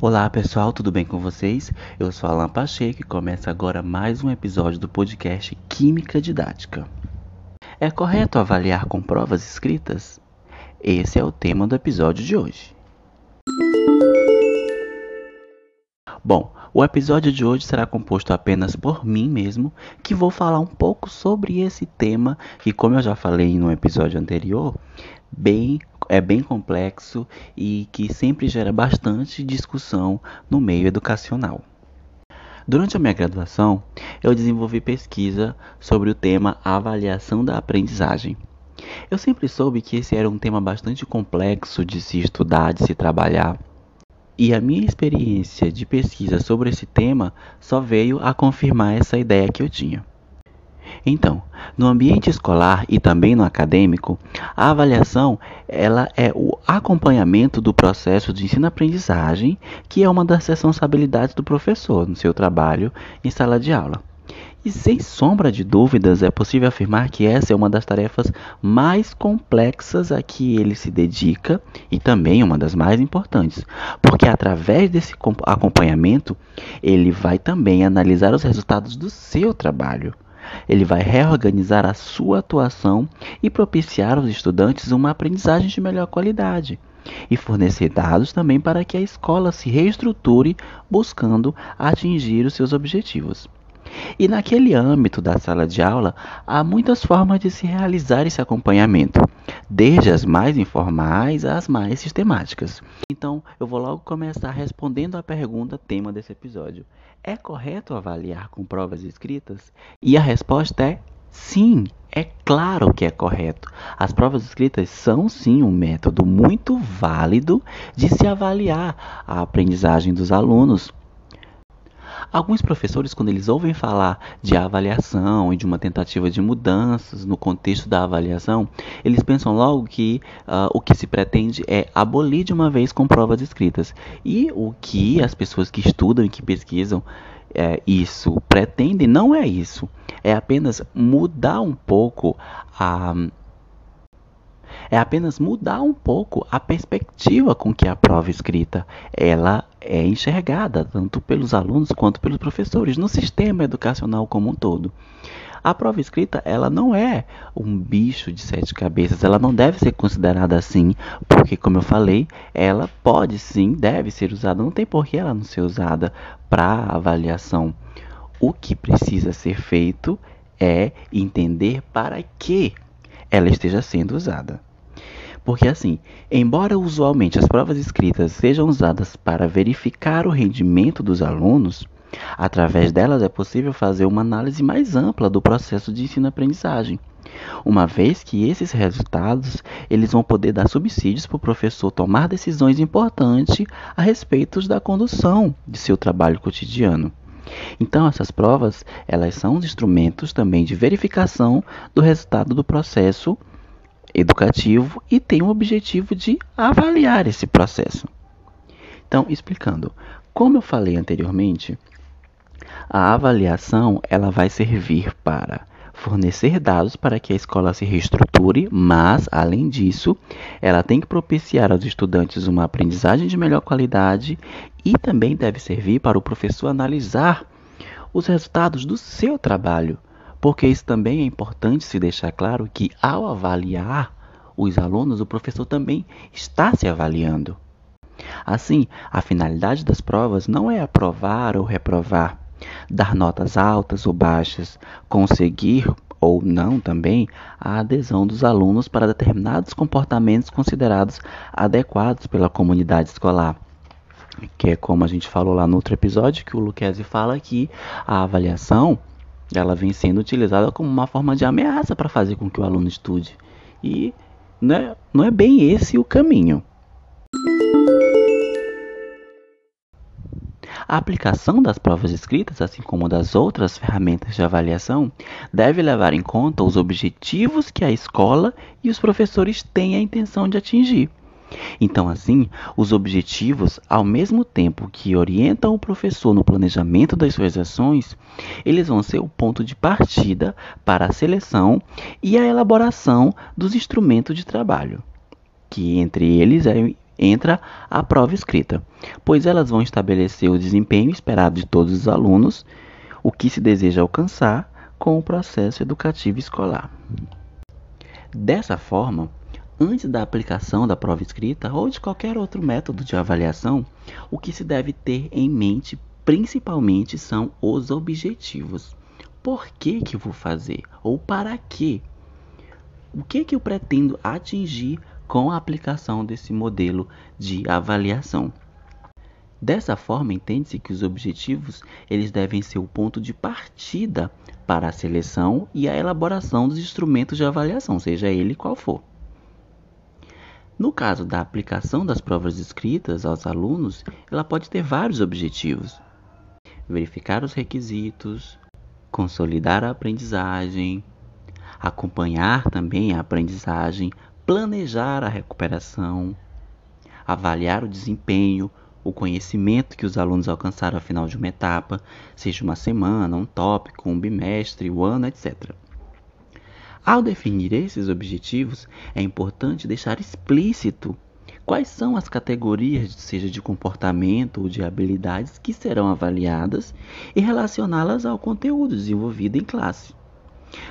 Olá pessoal, tudo bem com vocês? Eu sou Alan Pacheco e começa agora mais um episódio do podcast Química Didática. É correto avaliar com provas escritas? Esse é o tema do episódio de hoje. Bom, o episódio de hoje será composto apenas por mim mesmo, que vou falar um pouco sobre esse tema que, como eu já falei no episódio anterior, bem é bem complexo e que sempre gera bastante discussão no meio educacional. Durante a minha graduação, eu desenvolvi pesquisa sobre o tema avaliação da aprendizagem. Eu sempre soube que esse era um tema bastante complexo de se estudar, de se trabalhar. E a minha experiência de pesquisa sobre esse tema só veio a confirmar essa ideia que eu tinha. Então, no ambiente escolar e também no acadêmico, a avaliação ela é o acompanhamento do processo de ensino-aprendizagem, que é uma das responsabilidades do professor no seu trabalho em sala de aula. E sem sombra de dúvidas, é possível afirmar que essa é uma das tarefas mais complexas a que ele se dedica e também uma das mais importantes, porque através desse acompanhamento ele vai também analisar os resultados do seu trabalho. Ele vai reorganizar a sua atuação e propiciar aos estudantes uma aprendizagem de melhor qualidade e fornecer dados também para que a escola se reestruture buscando atingir os seus objetivos. E naquele âmbito da sala de aula, há muitas formas de se realizar esse acompanhamento, desde as mais informais às mais sistemáticas. Então, eu vou logo começar respondendo à pergunta tema desse episódio: é correto avaliar com provas escritas? E a resposta é sim. É claro que é correto. As provas escritas são sim um método muito válido de se avaliar a aprendizagem dos alunos. Alguns professores, quando eles ouvem falar de avaliação e de uma tentativa de mudanças no contexto da avaliação, eles pensam logo que uh, o que se pretende é abolir de uma vez com provas escritas. E o que as pessoas que estudam e que pesquisam é, isso pretendem não é isso. É apenas mudar um pouco a é apenas mudar um pouco a perspectiva com que a prova escrita ela é enxergada tanto pelos alunos quanto pelos professores no sistema educacional como um todo. A prova escrita ela não é um bicho de sete cabeças, ela não deve ser considerada assim, porque como eu falei, ela pode sim, deve ser usada, não tem por que ela não ser usada para avaliação. O que precisa ser feito é entender para que ela esteja sendo usada. Porque assim, embora usualmente as provas escritas sejam usadas para verificar o rendimento dos alunos, através delas é possível fazer uma análise mais ampla do processo de ensino-aprendizagem. Uma vez que esses resultados eles vão poder dar subsídios para o professor tomar decisões importantes a respeito da condução de seu trabalho cotidiano. Então, essas provas, elas são os instrumentos também de verificação do resultado do processo educativo e tem o objetivo de avaliar esse processo. Então, explicando, como eu falei anteriormente, a avaliação ela vai servir para fornecer dados para que a escola se reestruture, mas, além disso, ela tem que propiciar aos estudantes uma aprendizagem de melhor qualidade e também deve servir para o professor analisar os resultados do seu trabalho porque isso também é importante se deixar claro que ao avaliar os alunos, o professor também está se avaliando. Assim, a finalidade das provas não é aprovar ou reprovar, dar notas altas ou baixas, conseguir ou não também a adesão dos alunos para determinados comportamentos considerados adequados pela comunidade escolar. Que é como a gente falou lá no outro episódio, que o Luquezzi fala que a avaliação ela vem sendo utilizada como uma forma de ameaça para fazer com que o aluno estude. E não é, não é bem esse o caminho. A aplicação das provas escritas, assim como das outras ferramentas de avaliação, deve levar em conta os objetivos que a escola e os professores têm a intenção de atingir. Então, assim, os objetivos, ao mesmo tempo que orientam o professor no planejamento das suas ações, eles vão ser o ponto de partida para a seleção e a elaboração dos instrumentos de trabalho, que entre eles é, entra a prova escrita, pois elas vão estabelecer o desempenho esperado de todos os alunos, o que se deseja alcançar com o processo educativo escolar. Dessa forma, antes da aplicação da prova escrita ou de qualquer outro método de avaliação, o que se deve ter em mente principalmente são os objetivos. Por que que vou fazer? Ou para quê? O que que eu pretendo atingir com a aplicação desse modelo de avaliação? Dessa forma, entende-se que os objetivos eles devem ser o ponto de partida para a seleção e a elaboração dos instrumentos de avaliação, seja ele qual for. No caso da aplicação das provas escritas aos alunos, ela pode ter vários objetivos: verificar os requisitos, consolidar a aprendizagem, acompanhar também a aprendizagem, planejar a recuperação, avaliar o desempenho, o conhecimento que os alunos alcançaram ao final de uma etapa, seja uma semana, um tópico, um bimestre, um ano, etc. Ao definir esses objetivos, é importante deixar explícito quais são as categorias, seja de comportamento ou de habilidades, que serão avaliadas e relacioná-las ao conteúdo desenvolvido em classe.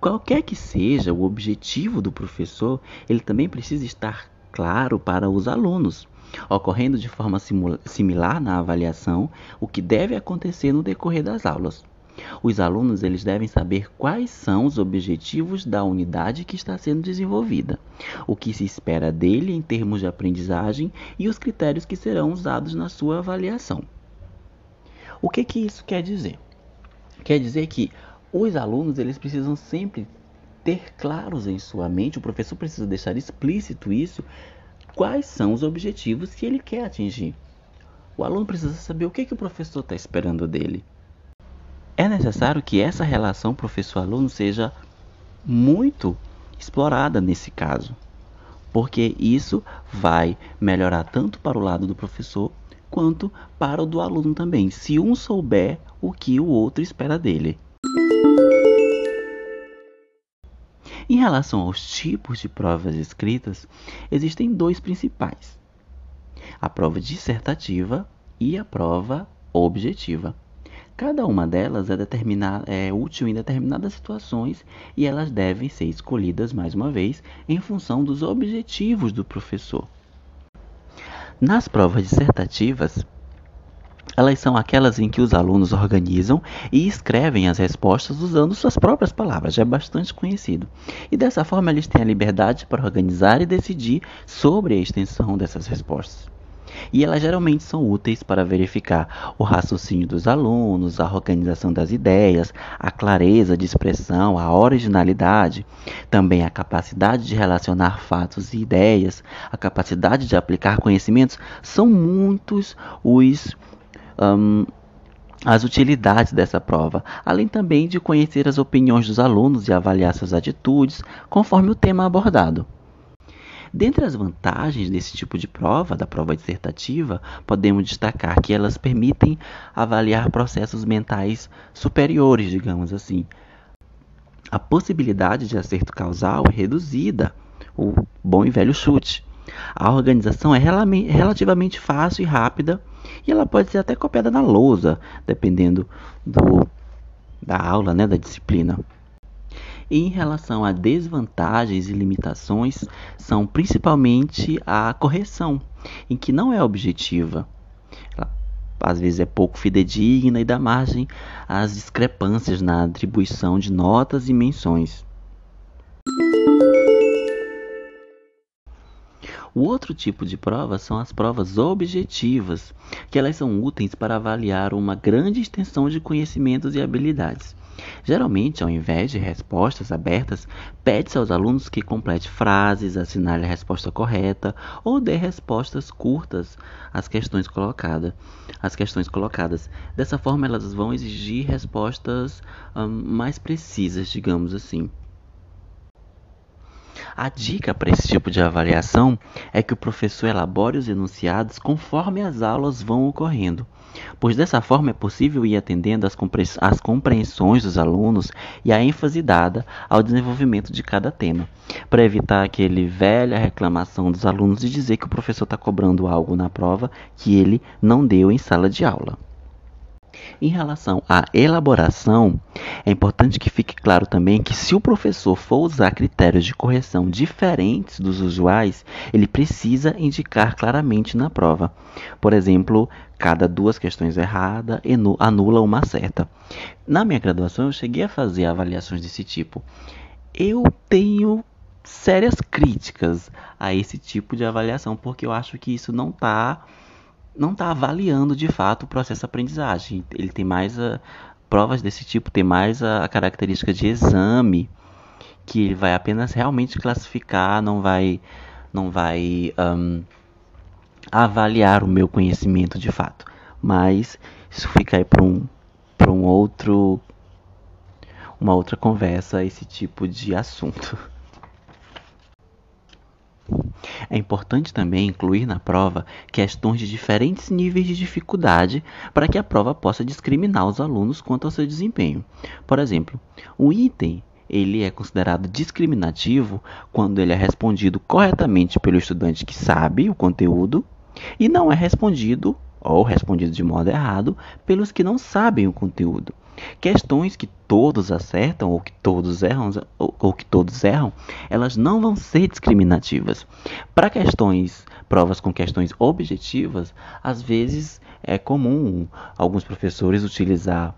Qualquer que seja o objetivo do professor, ele também precisa estar claro para os alunos, ocorrendo de forma similar na avaliação o que deve acontecer no decorrer das aulas. Os alunos eles devem saber quais são os objetivos da unidade que está sendo desenvolvida, o que se espera dele em termos de aprendizagem e os critérios que serão usados na sua avaliação. O que, que isso quer dizer? Quer dizer que os alunos eles precisam sempre ter claros em sua mente, o professor precisa deixar explícito isso, quais são os objetivos que ele quer atingir. O aluno precisa saber o que, que o professor está esperando dele. É necessário que essa relação professor-aluno seja muito explorada nesse caso, porque isso vai melhorar tanto para o lado do professor quanto para o do aluno também, se um souber o que o outro espera dele. Em relação aos tipos de provas escritas, existem dois principais: a prova dissertativa e a prova objetiva. Cada uma delas é, é, útil em determinadas situações e elas devem ser escolhidas, mais uma vez, em função dos objetivos do professor. Nas provas dissertativas, elas são aquelas em que os alunos organizam e escrevem as respostas usando suas próprias palavras, já é bastante conhecido. E dessa forma eles têm a liberdade para organizar e decidir sobre a extensão dessas respostas. E elas geralmente são úteis para verificar o raciocínio dos alunos, a organização das ideias, a clareza de expressão, a originalidade, também a capacidade de relacionar fatos e ideias, a capacidade de aplicar conhecimentos. São muitos os um, as utilidades dessa prova, além também de conhecer as opiniões dos alunos e avaliar suas atitudes conforme o tema abordado. Dentre as vantagens desse tipo de prova, da prova dissertativa, podemos destacar que elas permitem avaliar processos mentais superiores, digamos assim. A possibilidade de acerto causal é reduzida, o bom e velho chute. A organização é relativamente fácil e rápida e ela pode ser até copiada na lousa, dependendo do, da aula, né, da disciplina. Em relação a desvantagens e limitações, são principalmente a correção, em que não é objetiva. Ela, às vezes é pouco fidedigna e dá margem às discrepâncias na atribuição de notas e menções. O outro tipo de prova são as provas objetivas, que elas são úteis para avaliar uma grande extensão de conhecimentos e habilidades. Geralmente, ao invés de respostas abertas, pede-se aos alunos que complete frases, assinale a resposta correta ou dê respostas curtas às questões colocadas. As questões colocadas. Dessa forma, elas vão exigir respostas hum, mais precisas, digamos assim. A dica para esse tipo de avaliação é que o professor elabore os enunciados conforme as aulas vão ocorrendo, pois dessa forma é possível ir atendendo às, compreensões dos alunos e a ênfase dada ao desenvolvimento de cada tema, para evitar aquele velha reclamação dos alunos de dizer que o professor está cobrando algo na prova que ele não deu em sala de aula. Em relação à elaboração, é importante que fique claro também que se o professor for usar critérios de correção diferentes dos usuais, ele precisa indicar claramente na prova. Por exemplo, cada duas questões erradas anula uma certa. Na minha graduação, eu cheguei a fazer avaliações desse tipo. Eu tenho sérias críticas a esse tipo de avaliação, porque eu acho que isso não está não está avaliando de fato o processo de aprendizagem. Ele tem mais a, provas desse tipo, tem mais a, a característica de exame, que ele vai apenas realmente classificar, não vai, não vai um, avaliar o meu conhecimento de fato. Mas isso fica aí para um, para um outro, uma outra conversa, esse tipo de assunto. É importante também incluir na prova questões de diferentes níveis de dificuldade para que a prova possa discriminar os alunos quanto ao seu desempenho. Por exemplo, um item ele é considerado discriminativo quando ele é respondido corretamente pelo estudante que sabe o conteúdo e não é respondido ou respondido de modo errado pelos que não sabem o conteúdo. Questões que todos acertam ou que todos erram ou, ou que todos erram, elas não vão ser discriminativas. Para questões, provas com questões objetivas, às vezes é comum alguns professores utilizar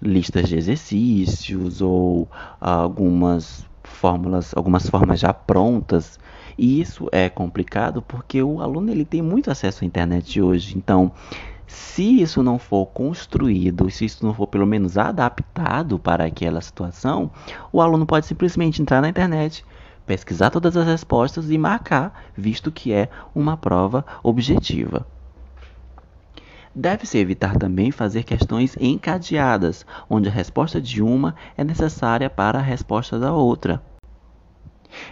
listas de exercícios ou algumas fórmulas, algumas formas já prontas. E isso é complicado porque o aluno ele tem muito acesso à internet hoje. Então, se isso não for construído, se isso não for pelo menos adaptado para aquela situação, o aluno pode simplesmente entrar na internet, pesquisar todas as respostas e marcar, visto que é uma prova objetiva. Deve-se evitar também fazer questões encadeadas, onde a resposta de uma é necessária para a resposta da outra.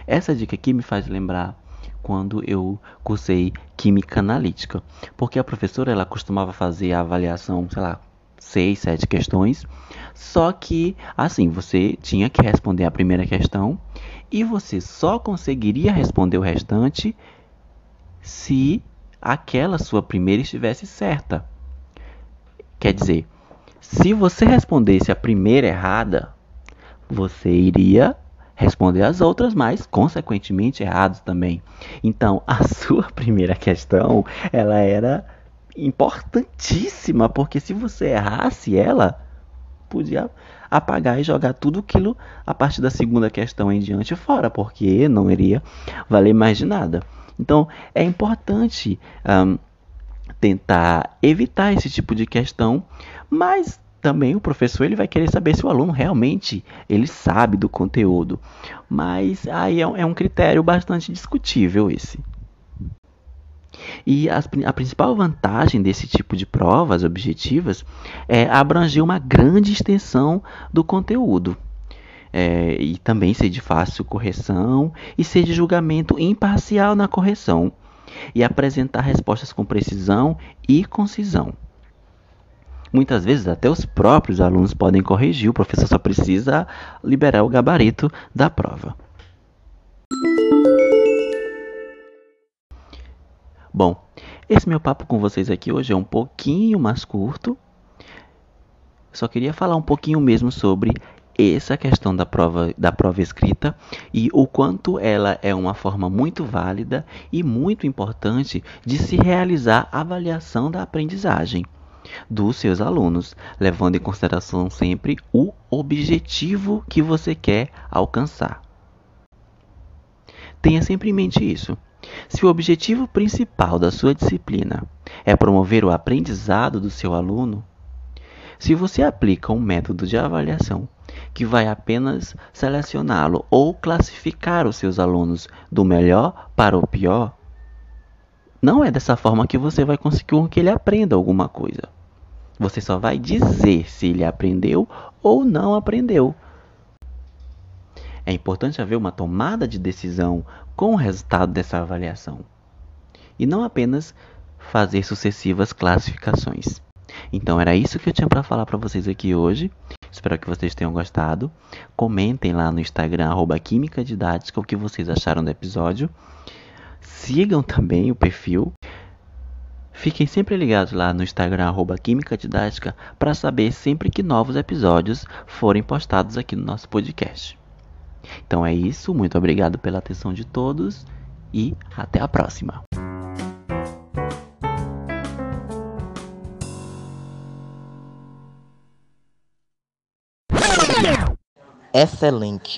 Essa dica aqui me faz lembrar quando eu cursei química analítica, porque a professora ela costumava fazer a avaliação, sei lá, seis, sete questões, só que assim você tinha que responder a primeira questão e você só conseguiria responder o restante se aquela sua primeira estivesse certa. Quer dizer, se você respondesse a primeira errada, você iria responder as outras, mas consequentemente errados também. Então, a sua primeira questão, ela era importantíssima, porque se você errasse ela, podia apagar e jogar tudo aquilo a partir da segunda questão em diante fora, porque não iria valer mais de nada. Então, é importante um, tentar evitar esse tipo de questão, mas também o professor ele vai querer saber se o aluno realmente ele sabe do conteúdo. Mas aí é um, é critério bastante discutível esse. E as, a principal vantagem desse tipo de provas objetivas é abranger uma grande extensão do conteúdo. É, e também ser de fácil correção e ser de julgamento imparcial na correção. E apresentar respostas com precisão e concisão. Muitas vezes até os próprios alunos podem corrigir, o professor só precisa liberar o gabarito da prova. Bom, esse meu papo com vocês aqui hoje é um pouquinho mais curto. Só queria falar um pouquinho mesmo sobre essa questão da prova, da prova escrita e o quanto ela é uma forma muito válida e muito importante de se realizar a avaliação da aprendizagem dos seus alunos, levando em consideração sempre o objetivo que você quer alcançar. Tenha sempre em mente isso. Se o objetivo principal da sua disciplina é promover o aprendizado do seu aluno, se você aplica um método de avaliação que vai apenas selecioná-lo ou classificar os seus alunos do melhor para o pior, não é dessa forma que você vai conseguir que ele aprenda alguma coisa. Você só vai dizer se ele aprendeu ou não aprendeu. É importante haver uma tomada de decisão com o resultado dessa avaliação. E não apenas fazer sucessivas classificações. Então era isso que eu tinha para falar para vocês aqui hoje. Espero que vocês tenham gostado. Comentem lá no Instagram Química Didática o que vocês acharam do episódio. Sigam também o perfil. Fiquem sempre ligados lá no Instagram arroba Química Didática para saber sempre que novos episódios forem postados aqui no nosso podcast. Então é isso, muito obrigado pela atenção de todos e até a próxima. Excelente